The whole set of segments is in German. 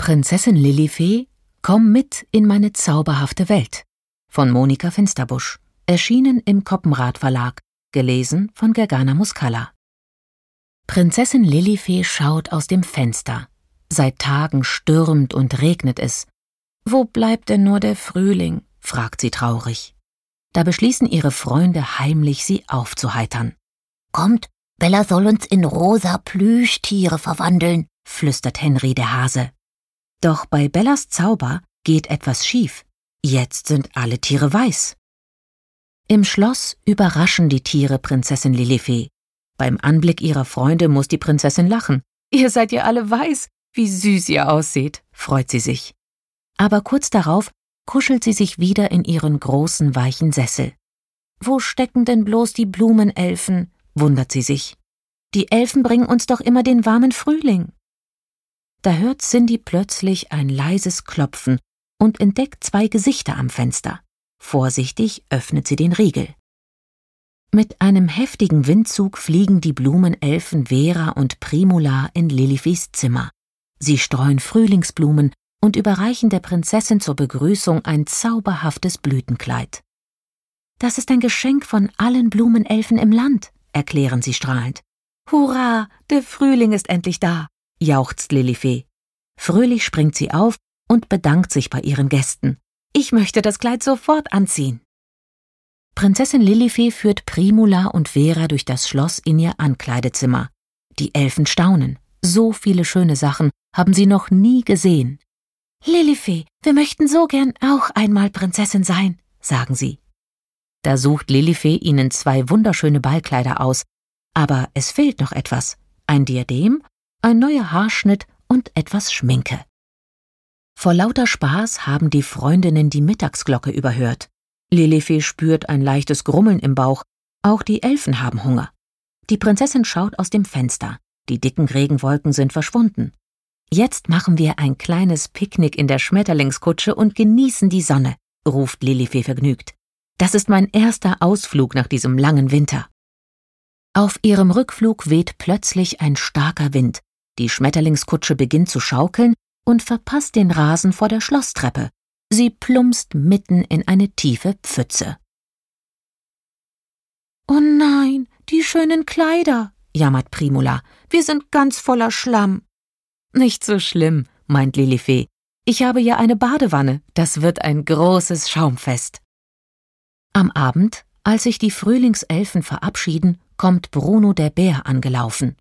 Prinzessin Lilifee, komm mit in meine zauberhafte Welt von Monika Finsterbusch, erschienen im Koppenrad Verlag, gelesen von Gergana Muscala. Prinzessin Lilifee schaut aus dem Fenster. Seit Tagen stürmt und regnet es. Wo bleibt denn nur der Frühling? fragt sie traurig. Da beschließen ihre Freunde heimlich, sie aufzuheitern. Kommt, Bella soll uns in rosa Plüschtiere verwandeln, flüstert Henry der Hase. Doch bei Bellas Zauber geht etwas schief. Jetzt sind alle Tiere weiß. Im Schloss überraschen die Tiere Prinzessin Lilifee. Beim Anblick ihrer Freunde muss die Prinzessin lachen. Ihr seid ja alle weiß, wie süß ihr aussieht, freut sie sich. Aber kurz darauf kuschelt sie sich wieder in ihren großen weichen Sessel. Wo stecken denn bloß die Blumenelfen? wundert sie sich. Die Elfen bringen uns doch immer den warmen Frühling. Da hört Cindy plötzlich ein leises Klopfen und entdeckt zwei Gesichter am Fenster. Vorsichtig öffnet sie den Riegel. Mit einem heftigen Windzug fliegen die Blumenelfen Vera und Primula in Lilifis Zimmer. Sie streuen Frühlingsblumen und überreichen der Prinzessin zur Begrüßung ein zauberhaftes Blütenkleid. Das ist ein Geschenk von allen Blumenelfen im Land, erklären sie strahlend. Hurra, der Frühling ist endlich da, jauchzt Lilifee. Fröhlich springt sie auf und bedankt sich bei ihren Gästen. Ich möchte das Kleid sofort anziehen. Prinzessin Lilifee führt Primula und Vera durch das Schloss in ihr Ankleidezimmer. Die Elfen staunen. So viele schöne Sachen haben sie noch nie gesehen. Lilifee, wir möchten so gern auch einmal Prinzessin sein, sagen sie. Da sucht Lilifee ihnen zwei wunderschöne Ballkleider aus, aber es fehlt noch etwas. Ein Diadem ein neuer Haarschnitt und etwas Schminke. Vor lauter Spaß haben die Freundinnen die Mittagsglocke überhört. Lilifee spürt ein leichtes Grummeln im Bauch, auch die Elfen haben Hunger. Die Prinzessin schaut aus dem Fenster, die dicken Regenwolken sind verschwunden. Jetzt machen wir ein kleines Picknick in der Schmetterlingskutsche und genießen die Sonne, ruft Lilifee vergnügt. Das ist mein erster Ausflug nach diesem langen Winter. Auf ihrem Rückflug weht plötzlich ein starker Wind, die Schmetterlingskutsche beginnt zu schaukeln und verpasst den Rasen vor der Schlosstreppe. Sie plumpst mitten in eine tiefe Pfütze. Oh nein, die schönen Kleider, jammert Primula. Wir sind ganz voller Schlamm. Nicht so schlimm, meint Lilifee. Ich habe ja eine Badewanne, das wird ein großes Schaumfest. Am Abend, als sich die Frühlingselfen verabschieden, kommt Bruno der Bär angelaufen.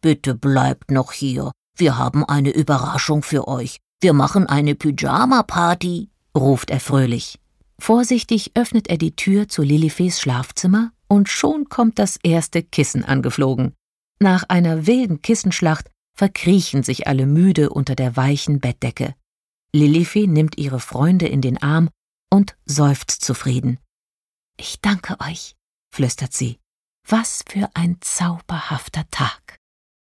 Bitte bleibt noch hier. Wir haben eine Überraschung für euch. Wir machen eine Pyjama-Party, ruft er fröhlich. Vorsichtig öffnet er die Tür zu Lilifees Schlafzimmer und schon kommt das erste Kissen angeflogen. Nach einer wilden Kissenschlacht verkriechen sich alle müde unter der weichen Bettdecke. Lilifee nimmt ihre Freunde in den Arm und seufzt zufrieden. Ich danke euch, flüstert sie. Was für ein zauberhafter Tag.